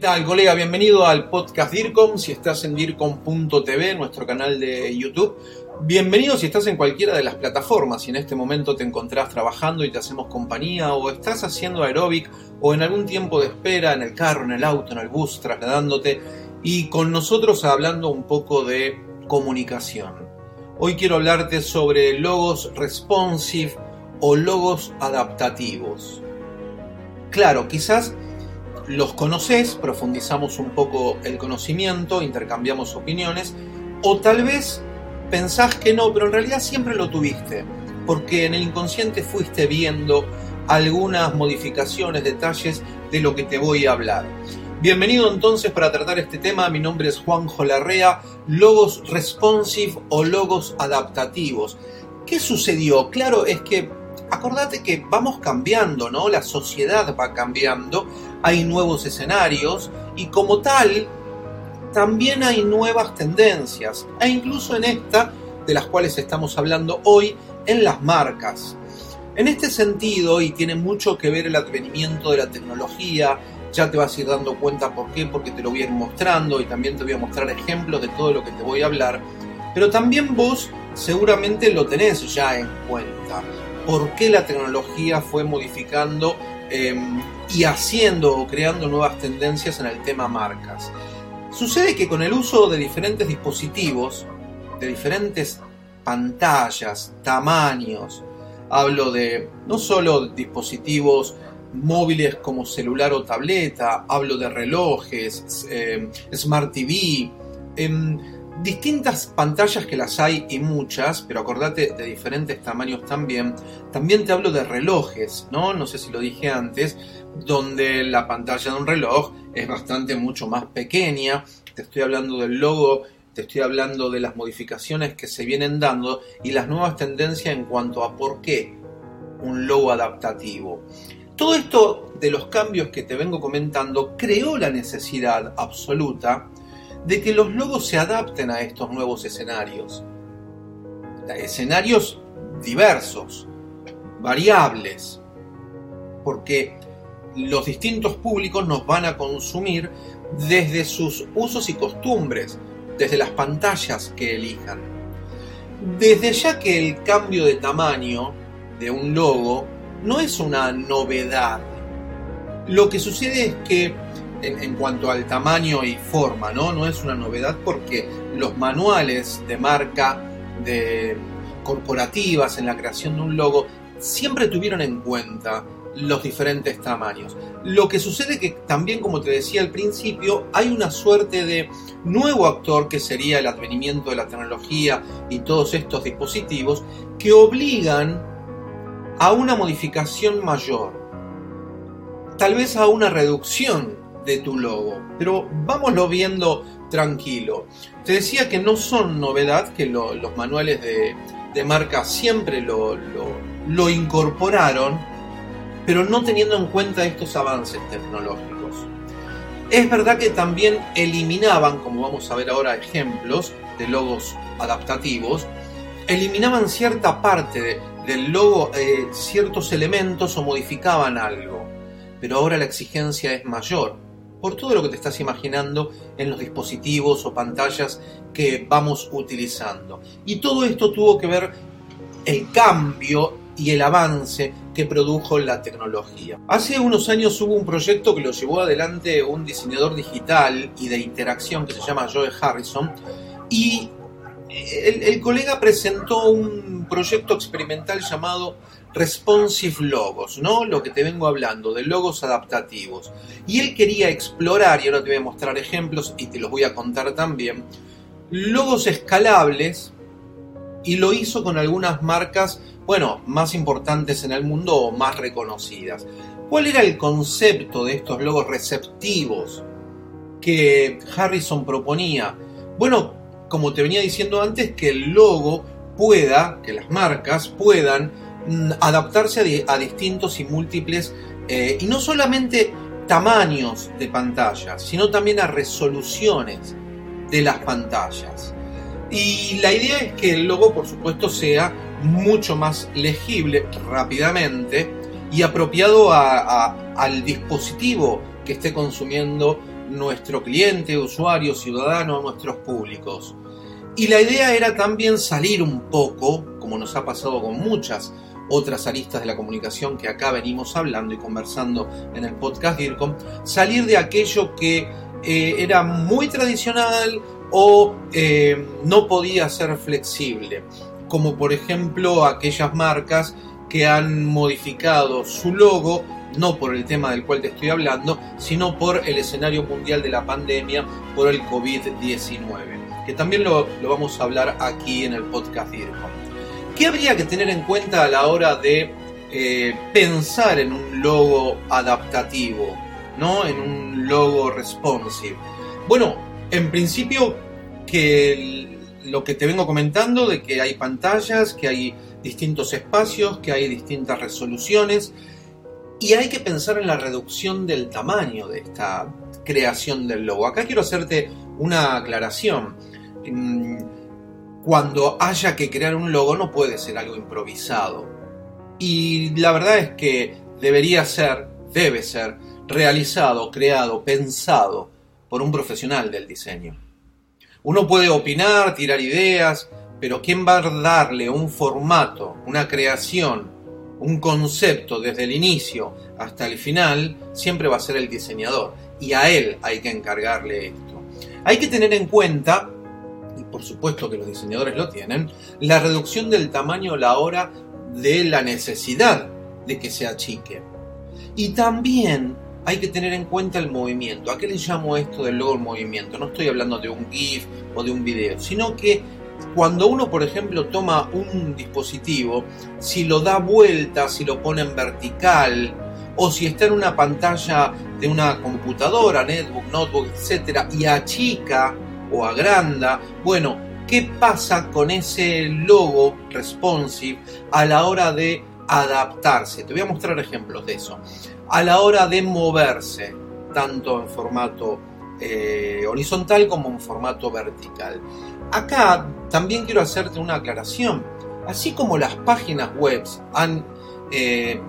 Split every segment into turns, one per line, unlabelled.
¿Qué tal, colega? Bienvenido al podcast DIRCOM. Si estás en DIRCOM.tv, nuestro canal de YouTube. Bienvenido si estás en cualquiera de las plataformas. Si en este momento te encontrás trabajando y te hacemos compañía, o estás haciendo aeróbic, o en algún tiempo de espera, en el carro, en el auto, en el bus, trasladándote, y con nosotros hablando un poco de comunicación. Hoy quiero hablarte sobre logos responsive o logos adaptativos. Claro, quizás los conoces, profundizamos un poco el conocimiento, intercambiamos opiniones, o tal vez pensás que no, pero en realidad siempre lo tuviste, porque en el inconsciente fuiste viendo algunas modificaciones, detalles de lo que te voy a hablar. Bienvenido entonces para tratar este tema, mi nombre es Juanjo Larrea, logos responsive o logos adaptativos. ¿Qué sucedió? Claro, es que acordate que vamos cambiando, ¿no? La sociedad va cambiando, hay nuevos escenarios y como tal también hay nuevas tendencias, e incluso en esta de las cuales estamos hablando hoy, en las marcas. En este sentido, y tiene mucho que ver el advenimiento de la tecnología, ya te vas a ir dando cuenta por qué, porque te lo voy a ir mostrando y también te voy a mostrar ejemplos de todo lo que te voy a hablar, pero también vos seguramente lo tenés ya en cuenta por qué la tecnología fue modificando em, y haciendo o creando nuevas tendencias en el tema marcas. Sucede que con el uso de diferentes dispositivos, de diferentes pantallas, tamaños, hablo de no solo dispositivos móviles como celular o tableta, hablo de relojes, em, smart TV, em, distintas pantallas que las hay y muchas, pero acordate de diferentes tamaños también. También te hablo de relojes, ¿no? No sé si lo dije antes, donde la pantalla de un reloj es bastante mucho más pequeña. Te estoy hablando del logo, te estoy hablando de las modificaciones que se vienen dando y las nuevas tendencias en cuanto a por qué un logo adaptativo. Todo esto de los cambios que te vengo comentando creó la necesidad absoluta de que los logos se adapten a estos nuevos escenarios. Escenarios diversos, variables, porque los distintos públicos nos van a consumir desde sus usos y costumbres, desde las pantallas que elijan. Desde ya que el cambio de tamaño de un logo no es una novedad. Lo que sucede es que en, cuanto al tamaño y forma, ¿no? No es una novedad porque los manuales de marca de corporativas en la creación de un logo siempre tuvieron en cuenta los diferentes tamaños. Lo que sucede que también, como te decía al principio, hay una suerte de nuevo actor que sería el advenimiento de la tecnología y todos estos dispositivos que obligan a una modificación mayor, tal vez a una reducción de tu logo. Pero vámonos viendo tranquilo. Te decía que no son novedad, que los manuales de, marca siempre lo, lo, incorporaron, pero no teniendo en cuenta estos avances tecnológicos. Es verdad que también eliminaban, como vamos a ver ahora ejemplos de logos adaptativos, eliminaban cierta parte del logo, eh, ciertos elementos o modificaban algo. Pero ahora la exigencia es mayor por todo lo que te estás imaginando en los dispositivos o pantallas que vamos utilizando. Y todo esto tuvo que ver el cambio y el avance que produjo la tecnología. Hace unos años hubo un proyecto que lo llevó adelante un diseñador digital y de interacción que se llama Joe Harrison y el, el colega presentó un proyecto experimental llamado responsive logos, ¿no? Lo que te vengo hablando, de logos adaptativos. Y él quería explorar, y ahora te voy a mostrar ejemplos y te los voy a contar también, logos escalables y lo hizo con algunas marcas, bueno, más importantes en el mundo o más reconocidas. ¿Cuál era el concepto de estos logos receptivos que Harrison proponía? Bueno, como te venía diciendo antes, que el logo pueda, que las marcas puedan adaptarse a, distintos y múltiples, eh, y no solamente tamaños de pantallas, sino también a resoluciones de las pantallas. Y la idea es que el logo, por supuesto, sea mucho más legible rápidamente y apropiado al dispositivo que esté consumiendo nuestro cliente, usuario, ciudadano, nuestros públicos. Y la idea era también salir un poco, como nos ha pasado con muchas otras aristas de la comunicación que acá venimos hablando y conversando en el podcast DIRCOM, salir de aquello que eh, era muy tradicional o eh, no podía ser flexible, como por ejemplo aquellas marcas que han modificado su logo no por el tema del cual te estoy hablando, sino por el escenario mundial de la pandemia, por el COVID-19, que también lo, vamos a hablar aquí en el podcast DIRCOM. ¿Qué habría que tener en cuenta a la hora de eh, pensar en un logo adaptativo, ¿no? en un logo responsive? Bueno, en principio que lo que te vengo comentando de que hay pantallas, que hay distintos espacios, que hay distintas resoluciones, y hay que pensar en la reducción del tamaño de esta creación del logo. Acá quiero hacerte una aclaración. Cuando haya que crear un logo no puede ser algo improvisado. Y la verdad es que debería ser, debe ser, realizado, creado, pensado por un profesional del diseño. Uno puede opinar, tirar ideas, pero ¿quién va a darle un formato, una creación, un concepto desde el inicio hasta el final, siempre va a ser el diseñador. Y a él hay que encargarle esto. Hay que tener en cuenta, y por supuesto que los diseñadores lo tienen, la reducción del tamaño a la hora de la necesidad de que se achique. Y también hay que tener en cuenta el movimiento. ¿A qué le llamo esto del logo el movimiento? No estoy hablando de un GIF o de un video, sino que cuando uno, por ejemplo, toma un dispositivo, si lo da vuelta, si lo pone en vertical, o si está en una pantalla de una computadora, netbook, notebook, etc., y achica o agranda, bueno, ¿qué pasa con ese logo responsive a la hora de adaptarse? Te voy a mostrar ejemplos de eso. A la hora de moverse, tanto en formato eh, horizontal como en formato vertical. Acá también quiero hacerte una aclaración. Así como las páginas web han eh,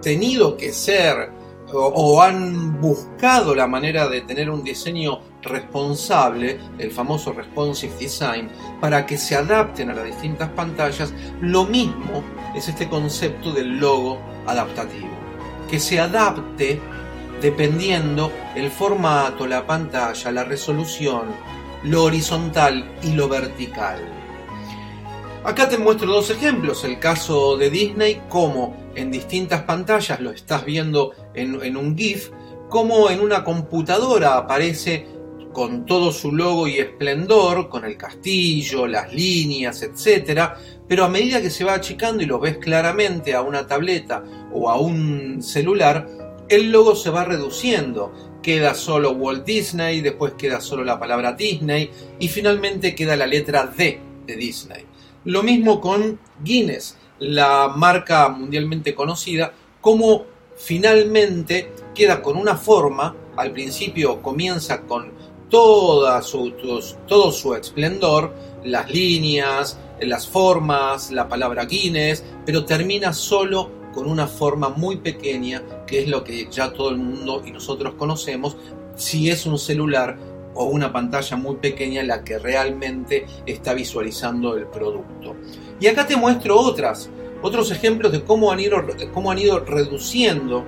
tenido que ser o, han buscado la manera de tener un diseño responsable, el famoso responsive design, para que se adapten a las distintas pantallas, lo mismo es este concepto del logo adaptativo, que se adapte dependiendo el formato, la pantalla, la resolución, lo horizontal y lo vertical. Acá te muestro dos ejemplos, el caso de Disney, como en distintas pantallas lo estás viendo en, un GIF, como en una computadora aparece con todo su logo y esplendor, con el castillo, las líneas, etc. Pero a medida que se va achicando y lo ves claramente a una tableta o a un celular, el logo se va reduciendo queda solo Walt Disney, después queda solo la palabra Disney y finalmente queda la letra D de Disney. Lo mismo con Guinness, la marca mundialmente conocida, como finalmente queda con una forma, al principio comienza con toda su, todo su esplendor, las líneas, las formas, la palabra Guinness, pero termina solo con una forma muy pequeña, que es lo que ya todo el mundo y nosotros conocemos, si es un celular o una pantalla muy pequeña la que realmente está visualizando el producto. Y acá te muestro otras, otros ejemplos de cómo han ido, cómo han ido reduciendo,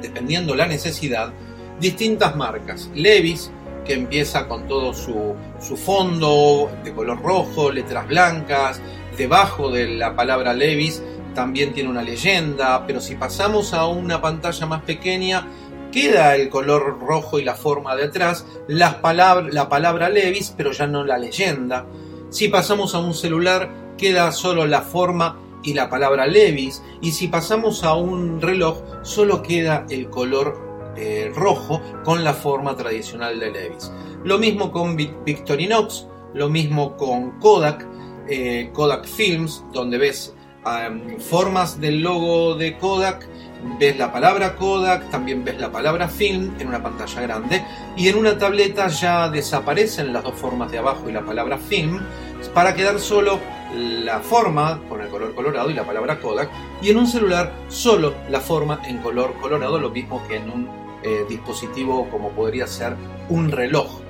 dependiendo la necesidad, distintas marcas. Levis, que empieza con todo su, su fondo de color rojo, letras blancas, debajo de la palabra Levis también tiene una leyenda, pero si pasamos a una pantalla más pequeña, queda el color rojo y la forma de atrás, la palabra Levis, pero ya no la leyenda. Si pasamos a un celular, queda solo la forma y la palabra Levis, y si pasamos a un reloj, solo queda el color eh, rojo con la forma tradicional de Levis. Lo mismo con Victorinox, lo mismo con Kodak, eh, Kodak Films, donde ves formas del logo de Kodak, ves la palabra Kodak, también ves la palabra film en una pantalla grande y en una tableta ya desaparecen las dos formas de abajo y la palabra film para quedar solo la forma con el color colorado y la palabra Kodak y en un celular solo la forma en color colorado, lo mismo que en un eh, dispositivo como podría ser un reloj.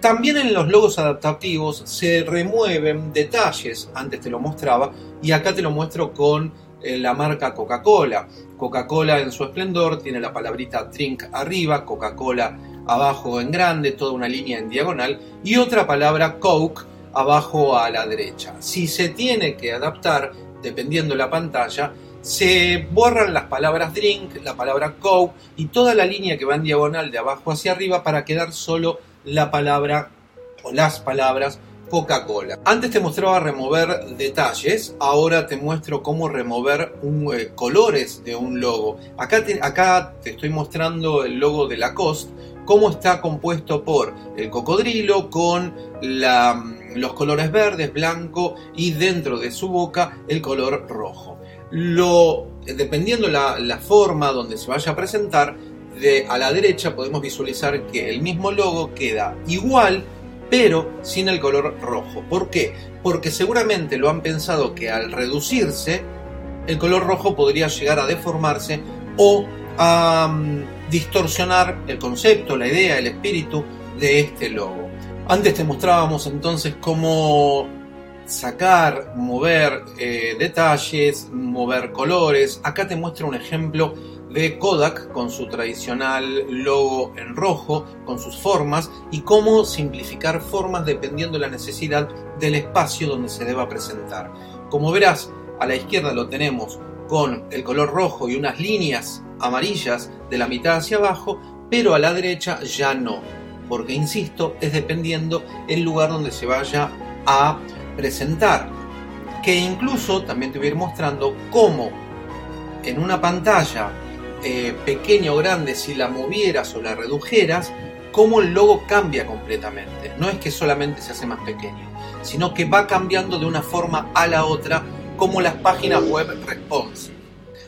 También en los logos adaptativos se remueven detalles, antes te lo mostraba, y acá te lo muestro con eh, la marca Coca-Cola. Coca-Cola en su esplendor tiene la palabrita drink arriba, Coca-Cola abajo en grande, toda una línea en diagonal, y otra palabra Coke abajo a la derecha. Si se tiene que adaptar, dependiendo la pantalla, se borran las palabras drink, la palabra coke y toda la línea que va en diagonal de abajo hacia arriba para quedar solo la palabra o las palabras Coca-Cola. Antes te mostraba remover detalles, ahora te muestro cómo remover eh, colores de un logo. Acá te, acá te estoy mostrando el logo de Lacoste, cómo está compuesto por el cocodrilo con los colores verdes, blanco y dentro de su boca el color rojo. Lo, dependiendo la, la forma donde se vaya a presentar, de a la derecha podemos visualizar que el mismo logo queda igual, pero sin el color rojo. ¿Por qué? Porque seguramente lo han pensado que al reducirse, el color rojo podría llegar a deformarse o a mm, distorsionar el concepto, la idea, el espíritu de este logo. Antes te mostrábamos entonces cómo sacar, mover eh, detalles, mover colores. Acá te muestro un ejemplo de Kodak con su tradicional logo en rojo, con sus formas y cómo simplificar formas dependiendo de la necesidad del espacio donde se deba presentar. Como verás, a la izquierda lo tenemos con el color rojo y unas líneas amarillas de la mitad hacia abajo, pero a la derecha ya no, porque insisto, es dependiendo el lugar donde se vaya a presentar. Que incluso también te voy a ir mostrando cómo en una pantalla eh, pequeña o grande, si la movieras o la redujeras, cómo el logo cambia completamente. No es que solamente se hace más pequeño, sino que va cambiando de una forma a la otra como las páginas web responsive.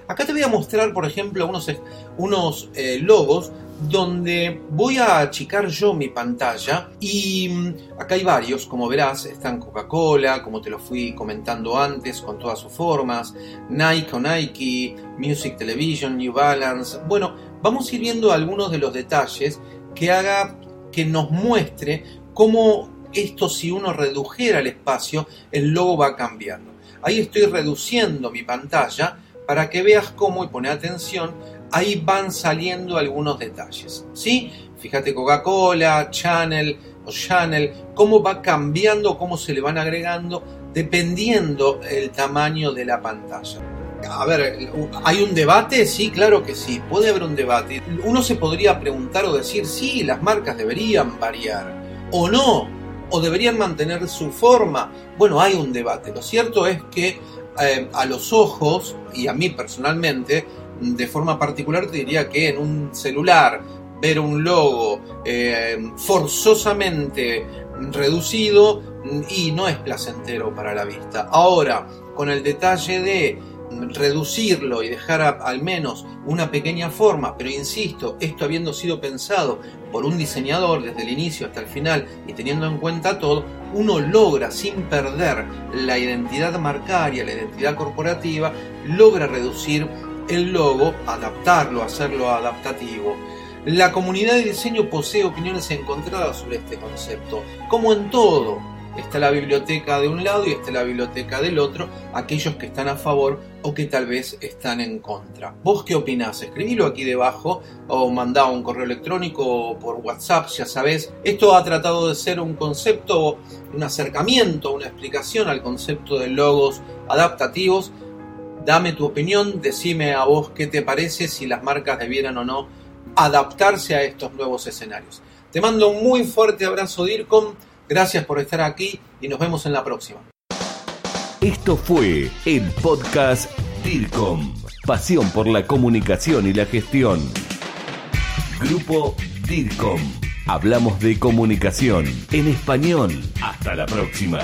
Acá te voy a mostrar, por ejemplo, unos, unos eh, logos donde voy a achicar yo mi pantalla y mm, acá hay varios, como verás, están Coca-Cola, como te lo fui comentando antes, con todas sus formas, Nike o Nike, Music Television, New Balance. Bueno, vamos a ir viendo algunos de los detalles que haga que nos muestre cómo esto si uno redujera el espacio, el logo va cambiando. Ahí estoy reduciendo mi pantalla para que veas cómo, y pone atención, ahí van saliendo algunos detalles. ¿sí? Fíjate Coca-Cola, Channel o Channel, cómo va cambiando, cómo se le van agregando, dependiendo el tamaño de la pantalla. A ver, ¿hay un debate? Sí, claro que sí, puede haber un debate. Uno se podría preguntar o decir, sí, las marcas deberían variar, o no, o deberían mantener su forma. Bueno, hay un debate. Lo cierto es que eh, a los ojos, y a mí personalmente, de forma particular te diría que en un celular ver un logo eh, forzosamente reducido y no es placentero para la vista. Ahora, con el detalle de reducirlo y dejar al menos una pequeña forma, pero insisto, esto habiendo sido pensado por un diseñador desde el inicio hasta el final y teniendo en cuenta todo, uno logra sin perder la identidad marcaria, la identidad corporativa, logra reducir el logo, adaptarlo, hacerlo adaptativo. La comunidad de diseño posee opiniones encontradas sobre este concepto, como en todo. Está la biblioteca de un lado y está la biblioteca del otro, aquellos que están a favor o que tal vez están en contra. ¿Vos qué opinás? Escribilo aquí debajo o mandá un correo electrónico por WhatsApp, ya sabés. Esto ha tratado de ser un concepto, un acercamiento, una explicación al concepto de logos adaptativos Dame tu opinión, decime a vos qué te parece, si las marcas debieran o no adaptarse a estos nuevos escenarios. Te mando un muy fuerte abrazo DIRCOM, gracias por estar aquí y nos vemos en la próxima.
Esto fue el podcast DIRCOM, pasión por la comunicación y la gestión. Grupo DIRCOM. Hablamos de comunicación en español. Hasta la próxima.